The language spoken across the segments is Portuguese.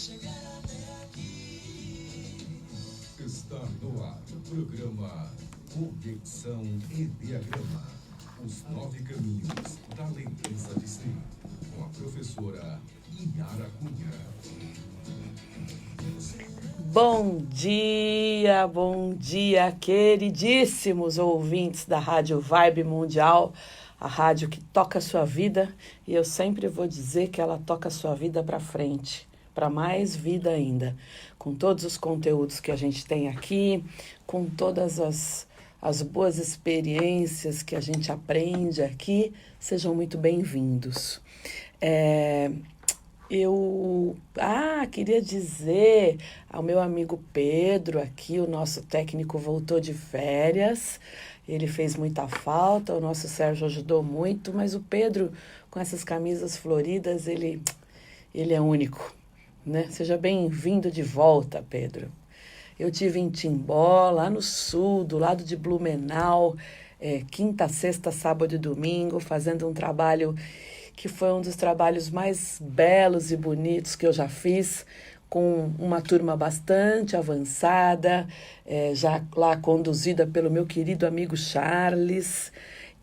Está no ar o programa Conexão Enneagrama. Os nove caminhos da lembrança de si. Com a professora Inara Cunha. Bom dia, bom dia, queridíssimos ouvintes da Rádio Vibe Mundial, a rádio que toca a sua vida e eu sempre vou dizer que ela toca a sua vida para frente, para mais vida ainda, com todos os conteúdos que a gente tem aqui, com todas as, as boas experiências que a gente aprende aqui, sejam muito bem-vindos. É, eu ah, queria dizer ao meu amigo Pedro aqui, o nosso técnico voltou de férias. Ele fez muita falta, o nosso Sérgio ajudou muito, mas o Pedro com essas camisas floridas, ele ele é único, né? Seja bem-vindo de volta, Pedro. Eu tive em Timbó, lá no sul, do lado de Blumenau, é, quinta, sexta, sábado e domingo, fazendo um trabalho que foi um dos trabalhos mais belos e bonitos que eu já fiz, com uma turma bastante avançada, é, já lá conduzida pelo meu querido amigo Charles.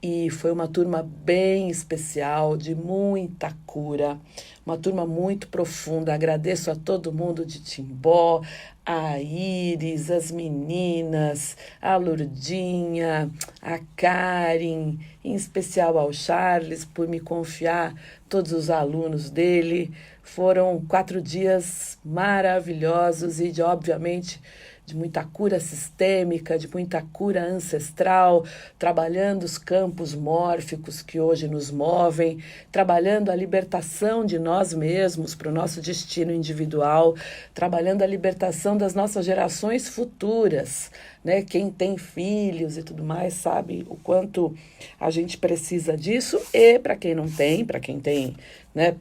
E foi uma turma bem especial, de muita cura, uma turma muito profunda. Agradeço a todo mundo de Timbó, a Iris, as meninas, a Lurdinha, a Karen, em especial ao Charles, por me confiar todos os alunos dele. Foram quatro dias maravilhosos e, de, obviamente, de muita cura sistêmica, de muita cura ancestral, trabalhando os campos mórficos que hoje nos movem, trabalhando a libertação de nós mesmos para o nosso destino individual, trabalhando a libertação das nossas gerações futuras. Né? Quem tem filhos e tudo mais sabe o quanto a gente precisa disso, e para quem não tem, para quem tem, né?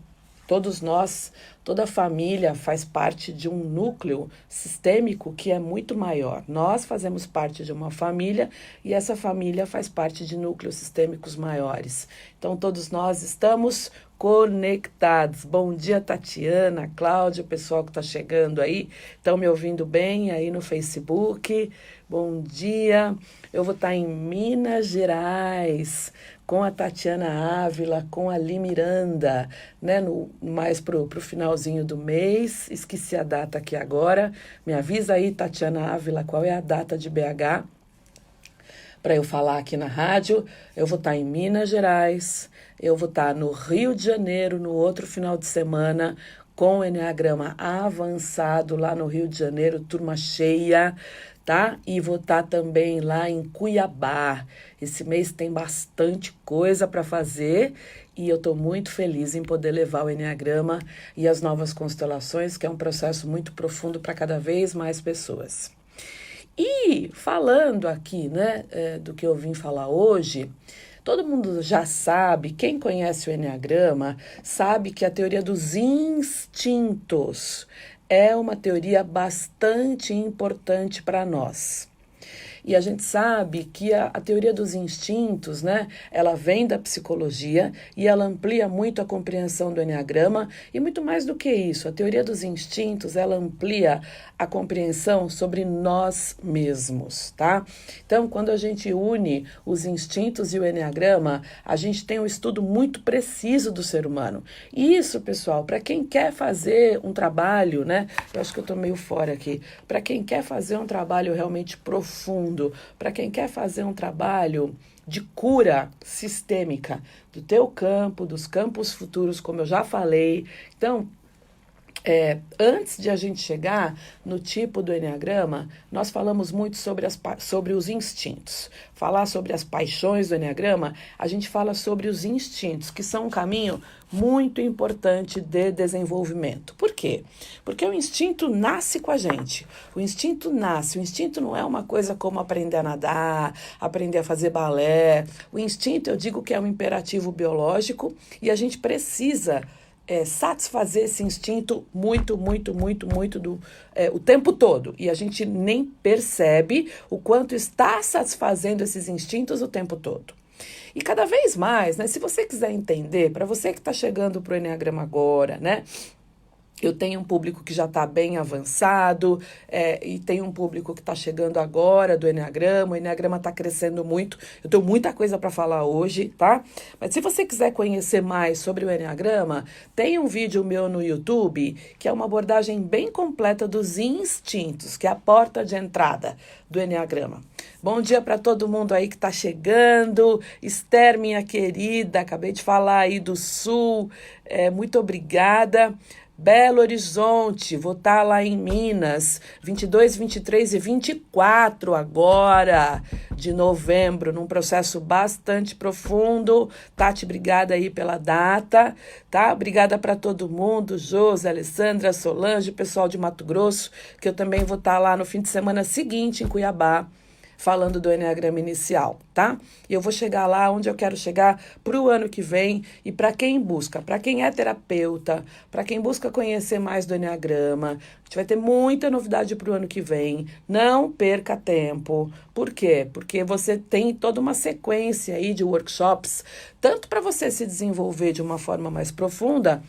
Todos nós, toda família faz parte de um núcleo sistêmico que é muito maior. Nós fazemos parte de uma família e essa família faz parte de núcleos sistêmicos maiores. Então, todos nós estamos conectados. Bom dia, Tatiana, Cláudia, o pessoal que está chegando aí. Estão me ouvindo bem aí no Facebook? Bom dia. Eu vou estar tá em Minas Gerais com a Tatiana Ávila, com a Li Miranda, né, no, mais pro, pro finalzinho do mês. Esqueci a data aqui agora. Me avisa aí, Tatiana Ávila, qual é a data de BH para eu falar aqui na rádio. Eu vou estar tá em Minas Gerais, eu vou estar tá no Rio de Janeiro no outro final de semana com o Enneagrama avançado lá no Rio de Janeiro, turma cheia tá? E vou estar tá também lá em Cuiabá. Esse mês tem bastante coisa para fazer e eu estou muito feliz em poder levar o Enneagrama e as novas constelações, que é um processo muito profundo para cada vez mais pessoas. E falando aqui, né, é, do que eu vim falar hoje, Todo mundo já sabe, quem conhece o Enneagrama, sabe que a teoria dos instintos é uma teoria bastante importante para nós. E a gente sabe que a, a, teoria dos instintos, né, ela vem da psicologia e ela amplia muito a compreensão do Enneagrama e muito mais do que isso, a teoria dos instintos, ela amplia a compreensão sobre nós mesmos, tá? Então, quando a gente une os instintos e o Enneagrama, a gente tem um estudo muito preciso do ser humano. E isso, pessoal, para quem quer fazer um trabalho, né, eu acho que eu estou meio fora aqui, para quem quer fazer um trabalho realmente profundo, mundo, para quem quer fazer um trabalho de cura sistêmica do teu campo, dos campos futuros, como eu já falei. Então, é, antes de a gente chegar no tipo do Enneagrama, nós falamos muito sobre, as, sobre os instintos. Falar sobre as paixões do Enneagrama, a gente fala sobre os instintos, que são um caminho muito importante de desenvolvimento. Por quê? Porque o instinto nasce com a gente. O instinto nasce. O instinto não é uma coisa como aprender a nadar, aprender a fazer balé. O instinto, eu digo que é um imperativo biológico e a gente precisa é, satisfazer esse instinto muito, muito, muito, muito do, é, o tempo todo. E a gente nem percebe o quanto está satisfazendo esses instintos o tempo todo. E cada vez mais, né? Se você quiser entender, para você que está chegando para o Enneagrama agora, né? Eu tenho um público que já está bem avançado é, e tem um público que está chegando agora do Enneagrama. O Enneagrama está crescendo muito. Eu tenho muita coisa para falar hoje, tá? Mas se você quiser conhecer mais sobre o Enneagrama, tem um vídeo meu no YouTube que é uma abordagem bem completa dos instintos, que é a porta de entrada do Enneagrama. Bom dia para todo mundo aí que está chegando. Esther, minha querida, acabei de falar aí do Sul. É, muito obrigada. Belo Horizonte, vou estar tá lá em Minas, 22, 23 e 24 agora de novembro, num processo bastante profundo. Tati, obrigada aí pela data, tá? Obrigada para todo mundo, Josi, Alessandra, Solange, pessoal de Mato Grosso, que eu também vou estar tá lá no fim de semana seguinte em Cuiabá falando do Enneagrama inicial, tá? E eu vou chegar lá onde eu quero chegar para o ano que vem e para quem busca, para quem é terapeuta, para quem busca conhecer mais do Enneagrama. A gente vai ter muita novidade para o ano que vem. Não perca tempo. Por quê? Porque você tem toda uma sequência aí de workshops, tanto para você se desenvolver de uma forma mais profunda,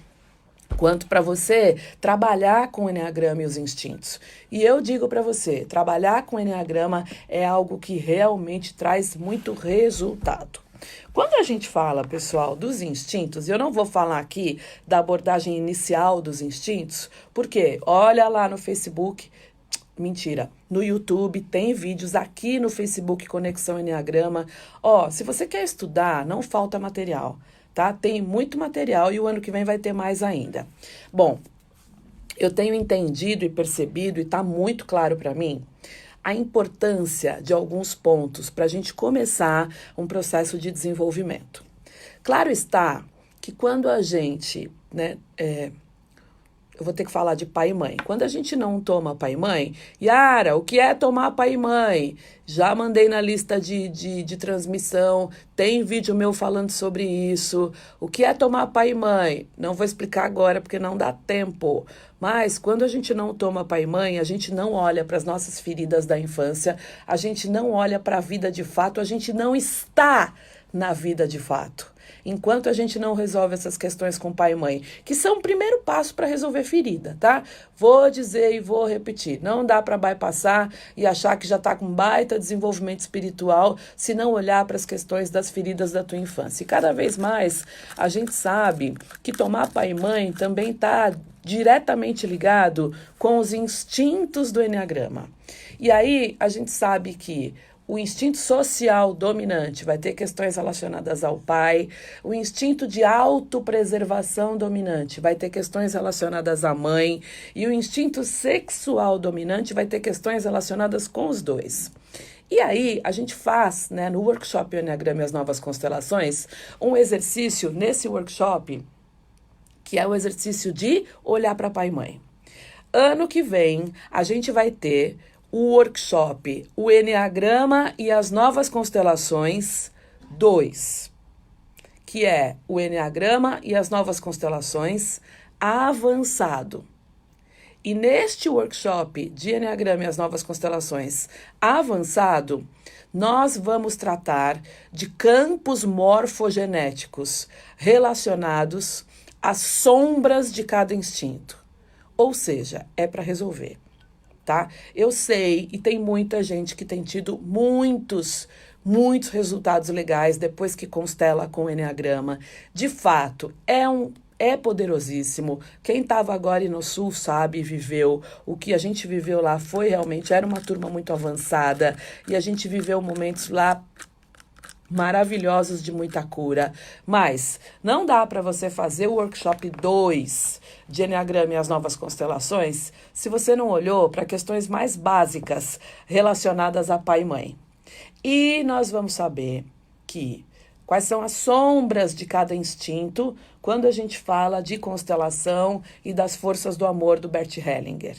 quanto para você trabalhar com o Enneagrama e os instintos. E eu digo para você, trabalhar com o Enneagrama é algo que realmente traz muito resultado. Quando a gente fala, pessoal, dos instintos, eu não vou falar aqui da abordagem inicial dos instintos, porque olha lá no Facebook, mentira, no YouTube tem vídeos aqui no Facebook Conexão Enneagrama. Ó, se você quer estudar, não falta material tá? Tem muito material e o ano que vem vai ter mais ainda. Bom, eu tenho entendido e percebido, e está muito claro para mim, a importância de alguns pontos para a gente começar um processo de desenvolvimento. Claro está que quando a gente né, é, eu vou ter que falar de pai e mãe. Quando a gente não toma pai e mãe, Yara, o que é tomar pai e mãe? Já mandei na lista de, de, de transmissão, tem vídeo meu falando sobre isso. O que é tomar pai e mãe? Não vou explicar agora porque não dá tempo. Mas quando a gente não toma pai e mãe, a gente não olha para as nossas feridas da infância, a gente não olha para a vida de fato, a gente não está na vida de fato enquanto a gente não resolve essas questões com pai e mãe, que são o primeiro passo para resolver ferida, tá? Vou dizer e vou repetir: não dá para bypassar e achar que já está com baita desenvolvimento espiritual se não olhar para as questões das feridas da tua infância. E cada vez mais a gente sabe que tomar pai e mãe também está diretamente ligado com os instintos do Enneagrama. E aí a gente sabe que o instinto social dominante vai ter questões relacionadas ao pai. O instinto de autopreservação dominante vai ter questões relacionadas à mãe. E o instinto sexual dominante vai ter questões relacionadas com os dois. E aí, a gente faz, né, no workshop Enneagrama e as Novas Constelações, um exercício nesse workshop, que é o exercício de olhar para pai e mãe. Ano que vem, a gente vai ter o workshop O Enneagrama e as Novas Constelações 2, que é o Enneagrama e as Novas Constelações avançado. E neste workshop de Enneagrama e as Novas Constelações avançado, nós vamos tratar de campos morfogenéticos relacionados às sombras de cada instinto. Ou seja, é para resolver tá? Eu sei, e tem muita gente que tem tido muitos, muitos resultados legais depois que constela com o Enneagrama. De fato, é um é poderosíssimo. Quem estava agora no Sul sabe, viveu. O que a gente viveu lá foi realmente, era uma turma muito avançada e a gente viveu momentos lá maravilhosos de muita cura. Mas não dá para você fazer o workshop 2 de Enneagrama e as novas constelações se você não olhou para questões mais básicas relacionadas a pai e mãe. E nós vamos saber que quais são as sombras de cada instinto quando a gente fala de constelação e das forças do amor do Bert Hellinger.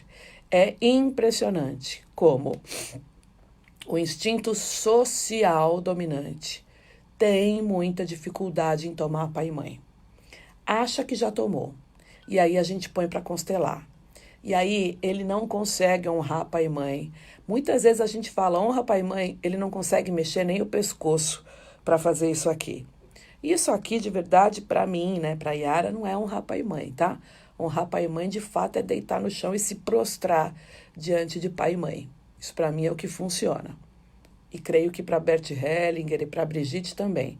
É impressionante como o instinto social dominante tem muita dificuldade em tomar pai e mãe. Acha que já tomou. E aí a gente põe para constelar. E aí ele não consegue honrar pai e mãe. Muitas vezes a gente fala honra pai e mãe, ele não consegue mexer nem o pescoço para fazer isso aqui. Isso aqui de verdade para mim, né, para Yara não é honrar pai e mãe, tá? Honrar pai e mãe, de fato, é deitar no chão e se prostrar diante de pai e mãe. Isso para mim é o que funciona. E creio que para Bert Hellinger e para Brigitte também.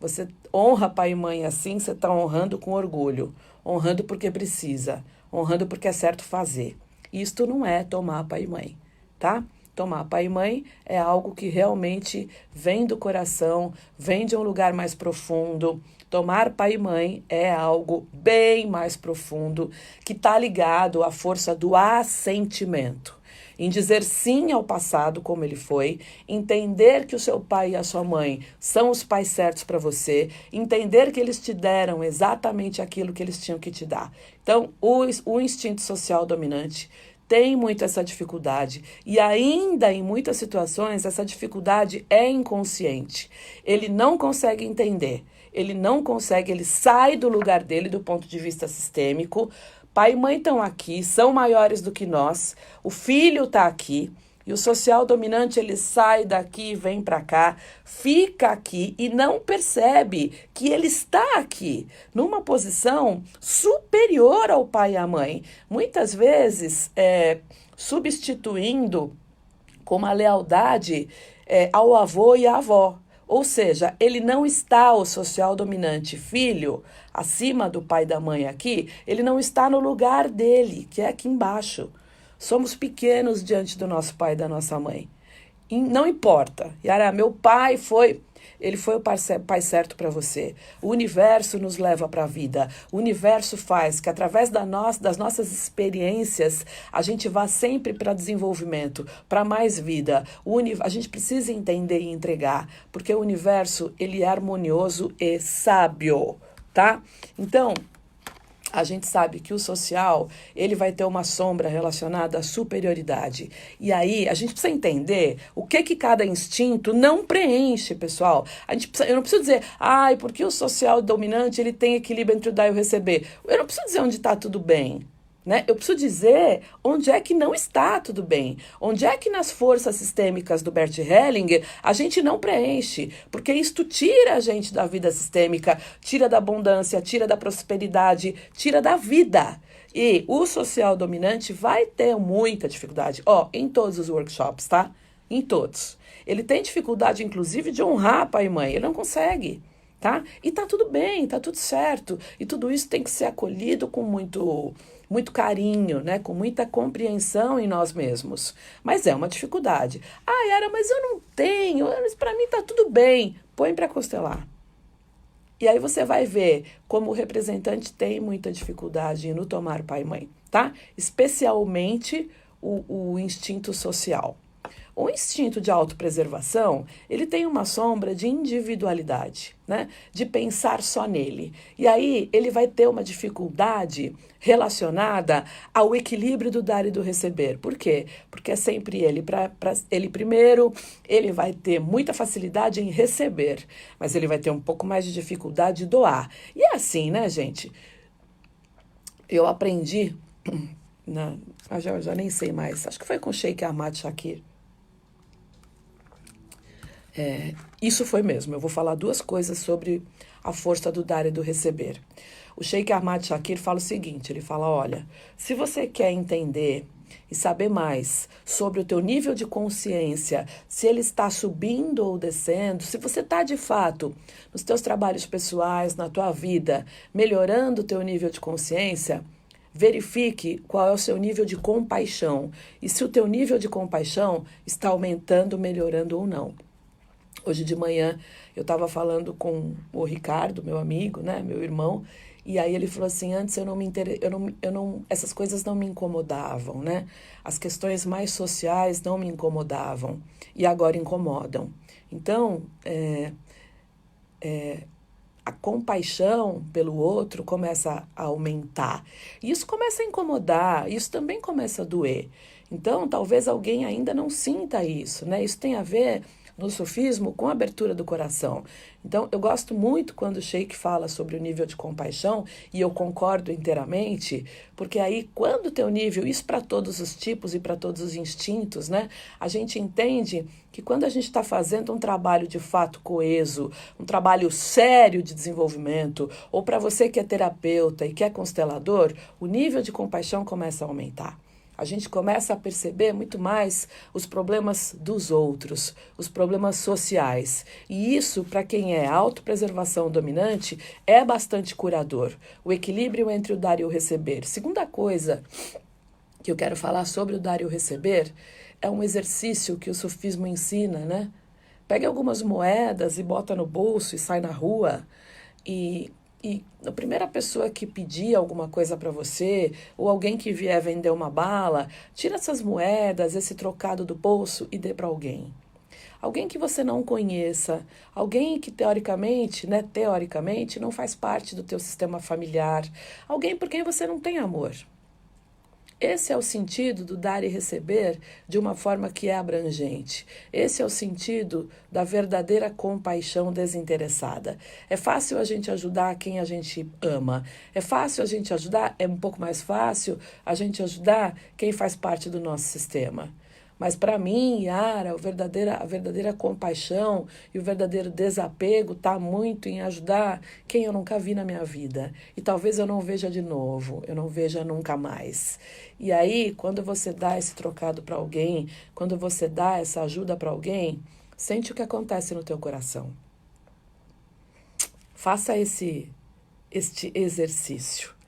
Você honra pai e mãe assim, você está honrando com orgulho, honrando porque precisa, honrando porque é certo fazer. Isto não é tomar pai e mãe, tá? Tomar pai e mãe é algo que realmente vem do coração, vem de um lugar mais profundo. Tomar pai e mãe é algo bem mais profundo que está ligado à força do assentimento em dizer sim ao passado como ele foi, entender que o seu pai e a sua mãe são os pais certos para você, entender que eles te deram exatamente aquilo que eles tinham que te dar. Então, o, o instinto social dominante tem muito essa dificuldade e ainda em muitas situações essa dificuldade é inconsciente. Ele não consegue entender, ele não consegue, ele sai do lugar dele do ponto de vista sistêmico. Pai e mãe estão aqui, são maiores do que nós. O filho está aqui. E o social dominante ele sai daqui, vem para cá, fica aqui e não percebe que ele está aqui, numa posição superior ao pai e à mãe. Muitas vezes é, substituindo com uma lealdade é, ao avô e à avó. Ou seja, ele não está o social dominante filho acima do pai e da mãe aqui, ele não está no lugar dele, que é aqui embaixo. Somos pequenos diante do nosso pai e da nossa mãe. Não importa. Yara, meu pai foi. Ele foi o pai certo para você. O universo nos leva para a vida. O universo faz que, através da no das nossas experiências, a gente vá sempre para desenvolvimento, para mais vida. A gente precisa entender e entregar, porque o universo ele é harmonioso e sábio, tá? Então, a gente sabe que o social ele vai ter uma sombra relacionada à superioridade. E aí a gente precisa entender o que que cada instinto não preenche, pessoal. A gente precisa, eu não preciso dizer, ai, porque o social dominante ele tem equilíbrio entre o dar e o receber. Eu não preciso dizer onde está tudo bem. Né? Eu preciso dizer onde é que não está tudo bem. Onde é que nas forças sistêmicas do Bert Hellinger a gente não preenche. Porque isto tira a gente da vida sistêmica, tira da abundância, tira da prosperidade, tira da vida. E o social dominante vai ter muita dificuldade. Ó, em todos os workshops, tá? Em todos. Ele tem dificuldade, inclusive, de honrar pai e mãe. Ele não consegue tá? E tá tudo bem, tá tudo certo. E tudo isso tem que ser acolhido com muito muito carinho, né, com muita compreensão em nós mesmos. Mas é uma dificuldade. Ah, era, mas eu não tenho, para mim tá tudo bem. Põe para costelar. E aí você vai ver como o representante tem muita dificuldade no tomar pai e mãe, tá? Especialmente o, o instinto social. O instinto de autopreservação, ele tem uma sombra de individualidade, né? De pensar só nele. E aí ele vai ter uma dificuldade relacionada ao equilíbrio do dar e do receber. Por quê? Porque é sempre ele. Para ele primeiro, ele vai ter muita facilidade em receber, mas ele vai ter um pouco mais de dificuldade de doar. E é assim, né, gente? Eu aprendi, na, já, já nem sei mais, acho que foi com Sheikh Ahmad Shakir, é, isso foi mesmo. Eu vou falar duas coisas sobre a força do dar e do receber. O Sheikh Ahmad Shakir fala o seguinte: ele fala, olha, se você quer entender e saber mais sobre o teu nível de consciência, se ele está subindo ou descendo, se você está de fato nos teus trabalhos pessoais, na tua vida, melhorando o teu nível de consciência, verifique qual é o seu nível de compaixão e se o teu nível de compaixão está aumentando, melhorando ou não. Hoje de manhã eu estava falando com o Ricardo, meu amigo, né, meu irmão, e aí ele falou assim: antes eu não me inter... eu não, eu não, essas coisas não me incomodavam, né? As questões mais sociais não me incomodavam e agora incomodam. Então, é, é, a compaixão pelo outro começa a aumentar. E isso começa a incomodar, isso também começa a doer. Então, talvez alguém ainda não sinta isso, né? Isso tem a ver no sofismo com abertura do coração. Então, eu gosto muito quando o Sheik fala sobre o nível de compaixão, e eu concordo inteiramente, porque aí, quando tem o nível, isso para todos os tipos e para todos os instintos, né? A gente entende que quando a gente está fazendo um trabalho de fato coeso, um trabalho sério de desenvolvimento, ou para você que é terapeuta e que é constelador, o nível de compaixão começa a aumentar a gente começa a perceber muito mais os problemas dos outros, os problemas sociais. E isso, para quem é autopreservação dominante, é bastante curador. O equilíbrio entre o dar e o receber. Segunda coisa que eu quero falar sobre o dar e o receber é um exercício que o sofismo ensina, né? Pega algumas moedas e bota no bolso e sai na rua e e a primeira pessoa que pedir alguma coisa para você, ou alguém que vier vender uma bala, tira essas moedas, esse trocado do bolso e dê para alguém. Alguém que você não conheça, alguém que teoricamente, né, teoricamente não faz parte do teu sistema familiar, alguém por quem você não tem amor. Esse é o sentido do dar e receber de uma forma que é abrangente. Esse é o sentido da verdadeira compaixão desinteressada. É fácil a gente ajudar quem a gente ama. É fácil a gente ajudar, é um pouco mais fácil a gente ajudar quem faz parte do nosso sistema. Mas para mim, Yara, a verdadeira, a verdadeira compaixão e o verdadeiro desapego está muito em ajudar quem eu nunca vi na minha vida. E talvez eu não veja de novo, eu não veja nunca mais. E aí, quando você dá esse trocado para alguém, quando você dá essa ajuda para alguém, sente o que acontece no teu coração. Faça esse este exercício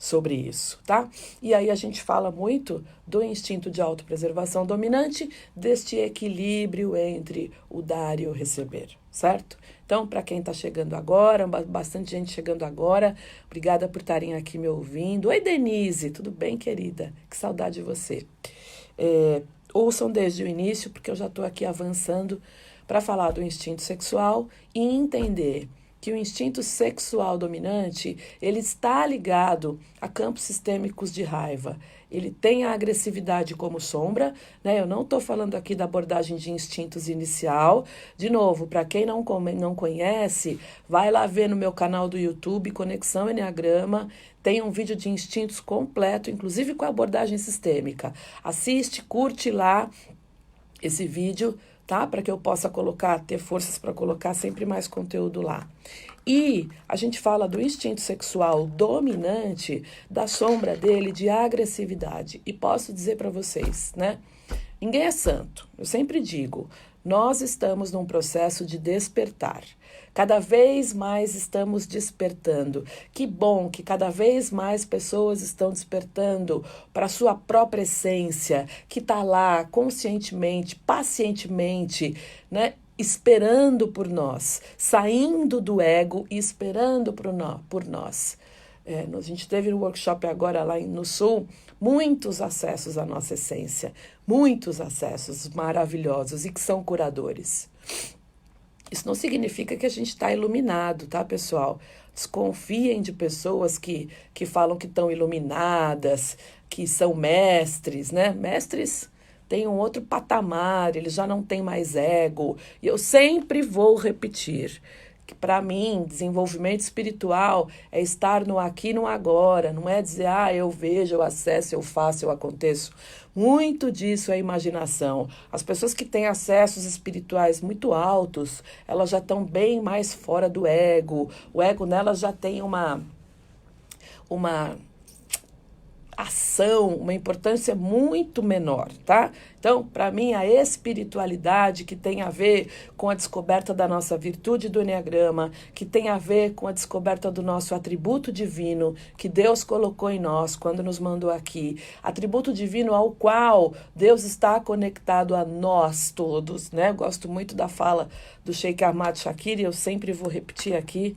sobre isso, tá? E aí a gente fala muito do instinto de autopreservação dominante, deste equilíbrio entre o dar e o receber, certo? Então, para quem está chegando agora, bastante gente chegando agora, obrigada por estarem aqui me ouvindo. Oi, Denise, tudo bem, querida? Que saudade de você. É, ouçam desde o início, porque eu já estou aqui avançando para falar do instinto sexual e entender que o instinto sexual dominante ele está ligado a campos sistêmicos de raiva. Ele tem a agressividade como sombra, né? Eu não estou falando aqui da abordagem de instintos inicial. De novo, para quem não, não conhece, vai lá ver no meu canal do YouTube, Conexão Enneagrama. Tem um vídeo de instintos completo, inclusive com a abordagem sistêmica. Assiste, curte lá esse vídeo tá? Para que eu possa colocar, ter forças para colocar sempre mais conteúdo lá. E a gente fala do instinto sexual dominante, da sombra dele de agressividade. E posso dizer para vocês, né? Ninguém é santo. Eu sempre digo, nós estamos num processo de despertar. Cada vez mais estamos despertando. Que bom que cada vez mais pessoas estão despertando para a sua própria essência, que está lá conscientemente, pacientemente, né? esperando por nós, saindo do ego e esperando por nós. É, a gente teve no workshop agora lá no Sul muitos acessos à nossa essência, muitos acessos maravilhosos e que são curadores. Isso não significa que a gente está iluminado, tá, pessoal? Desconfiem de pessoas que, que falam que estão iluminadas, que são mestres, né? Mestres têm um outro patamar, eles já não têm mais ego. E eu sempre vou repetir para mim, desenvolvimento espiritual é estar no aqui no agora, não é dizer, ah, eu vejo, eu acesso, eu faço, eu aconteço. Muito disso é imaginação. As pessoas que têm acessos espirituais muito altos, elas já estão bem mais fora do ego. O ego nelas já tem uma uma ação, uma importância muito menor, tá? Então, para mim, a espiritualidade que tem a ver com a descoberta da nossa virtude do Enneagrama, que tem a ver com a descoberta do nosso atributo divino que Deus colocou em nós quando nos mandou aqui, atributo divino ao qual Deus está conectado a nós todos, né? gosto muito da fala do Sheikh Ahmad Shakir e eu sempre vou repetir aqui.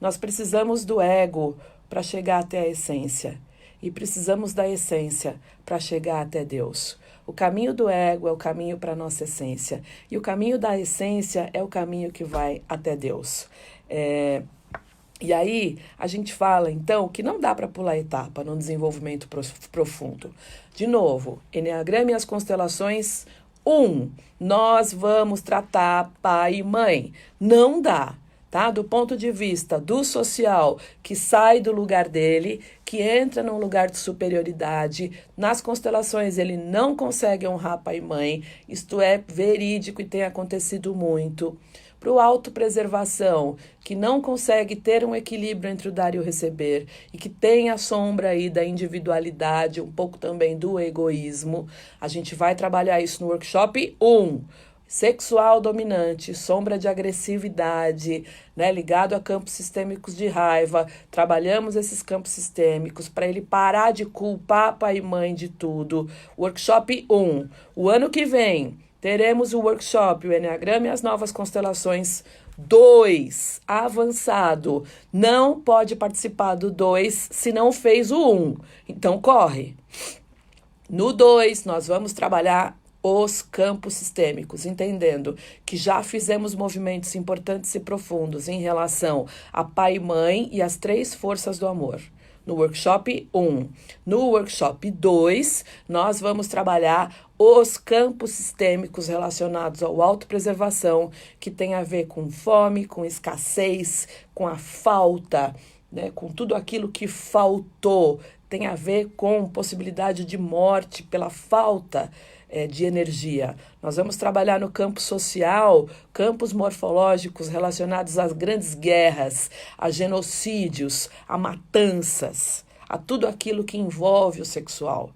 Nós precisamos do ego para chegar até a essência e precisamos da essência para chegar até Deus. O caminho do ego é o caminho para a nossa essência, e o caminho da essência é o caminho que vai até Deus. É, e aí a gente fala então que não dá para pular etapa no desenvolvimento profundo. De novo, Enneagrama e as constelações Um, nós vamos tratar pai e mãe. Não dá tá? Do ponto de vista do social, que sai do lugar dele, que entra num lugar de superioridade. Nas constelações ele não consegue honrar pai e mãe. Isto é verídico e tem acontecido muito. Para o autopreservação, que não consegue ter um equilíbrio entre o dar e o receber, e que tem a sombra aí da individualidade, um pouco também do egoísmo, a gente vai trabalhar isso no workshop 1. Um sexual dominante, sombra de agressividade, né, ligado a campos sistêmicos de raiva. Trabalhamos esses campos sistêmicos para ele parar de culpar pai e mãe de tudo. Workshop 1. O ano que vem teremos o workshop, o Enneagrama e as novas constelações 2, avançado. Não pode participar do 2 se não fez o 1. Um. Então corre. No 2, nós vamos trabalhar os campos sistêmicos, entendendo que já fizemos movimentos importantes e profundos em relação a pai e mãe e as três forças do amor. No workshop 1. No workshop 2, nós vamos trabalhar os campos sistêmicos relacionados ao autopreservação, que tem a ver com fome, com escassez, com a falta, né, com tudo aquilo que faltou, tem a ver com possibilidade de morte pela falta é, de energia. Nós vamos trabalhar no campo social, campos morfológicos relacionados às grandes guerras, a genocídios, a matanças, a tudo aquilo que envolve o sexual.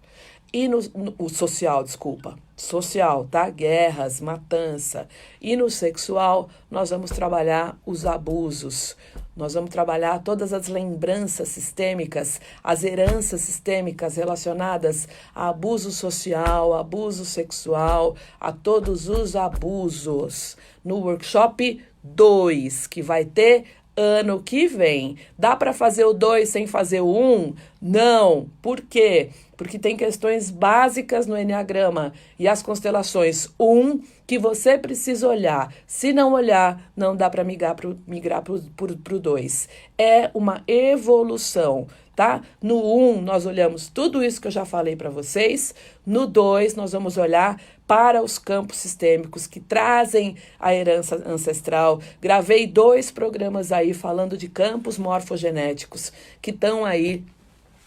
E no, no o social, desculpa social, tá? Guerras, matança. E no sexual, nós vamos trabalhar os abusos. Nós vamos trabalhar todas as lembranças sistêmicas, as heranças sistêmicas relacionadas a abuso social, abuso sexual, a todos os abusos. No workshop 2, que vai ter ano que vem. Dá para fazer o 2 sem fazer o 1? Um? Não. Por quê? Porque tem questões básicas no Enneagrama e as constelações 1 um, que você precisa olhar. Se não olhar, não dá para migrar para o 2. É uma evolução tá? No 1, um, nós olhamos tudo isso que eu já falei para vocês. No 2, nós vamos olhar para os campos sistêmicos que trazem a herança ancestral. Gravei dois programas aí falando de campos morfogenéticos que estão aí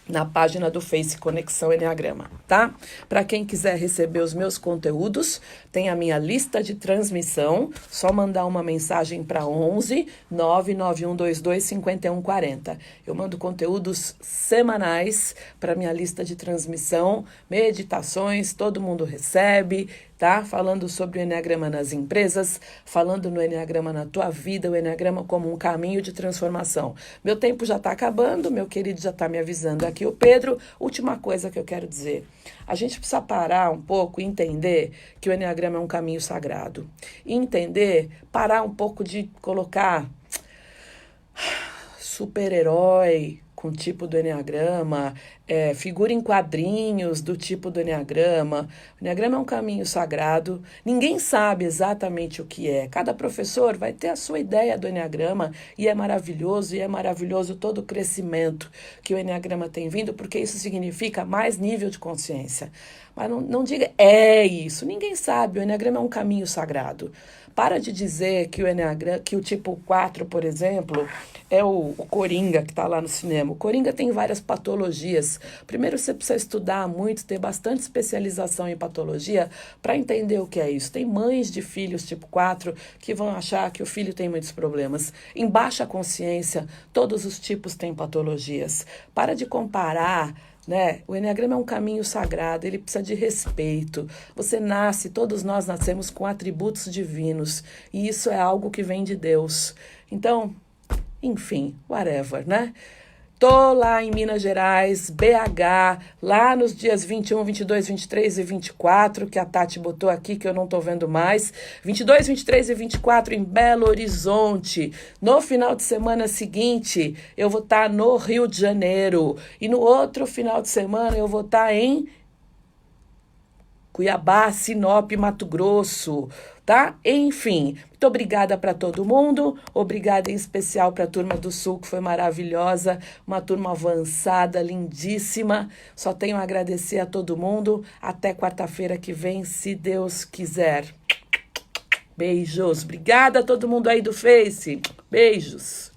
na página do Face Conexão Enneagrama, tá? Para quem quiser receber os meus conteúdos, tem a minha lista de transmissão, só mandar uma mensagem para 11 99122 5140. Eu mando conteúdos semanais para minha lista de transmissão, meditações, todo mundo recebe, tá? Falando sobre o Enneagrama nas empresas, falando no Enneagrama na tua vida, o Enneagrama como um caminho de transformação. Meu tempo já está acabando, meu querido já está me avisando aqui, o Pedro. Última coisa que eu quero dizer. A gente precisa parar um pouco e entender que o Enneagrama é um caminho sagrado. E entender, parar um pouco de colocar super-herói, com o tipo do Enneagrama, é, figura em quadrinhos do tipo do Enneagrama. O Enneagrama é um caminho sagrado, ninguém sabe exatamente o que é. Cada professor vai ter a sua ideia do Enneagrama e é maravilhoso, e é maravilhoso todo o crescimento que o Enneagrama tem vindo, porque isso significa mais nível de consciência. Mas não, não diga é isso, ninguém sabe, o Enneagrama é um caminho sagrado. Para de dizer que o Enneagrama, que o tipo 4, por exemplo, é o, o Coringa que está lá no cinema. O Coringa tem várias patologias. Primeiro você precisa estudar muito, ter bastante especialização em patologia para entender o que é isso. Tem mães de filhos tipo 4 que vão achar que o filho tem muitos problemas. Em baixa consciência, todos os tipos têm patologias. Para de comparar né? O Enneagrama é um caminho sagrado, ele precisa de respeito. Você nasce, todos nós nascemos com atributos divinos, e isso é algo que vem de Deus. Então, enfim, whatever, né? Tô lá em Minas Gerais, BH, lá nos dias 21, 22, 23 e 24, que a Tati botou aqui, que eu não tô vendo mais. 22, 23 e 24 em Belo Horizonte. No final de semana seguinte, eu vou estar tá no Rio de Janeiro. E no outro final de semana, eu vou estar tá em Cuiabá, Sinop, Mato Grosso, tá? Enfim, muito obrigada para todo mundo. Obrigada em especial para a turma do Sul, que foi maravilhosa, uma turma avançada, lindíssima. Só tenho a agradecer a todo mundo. Até quarta-feira que vem, se Deus quiser. Beijos. Obrigada a todo mundo aí do Face. Beijos.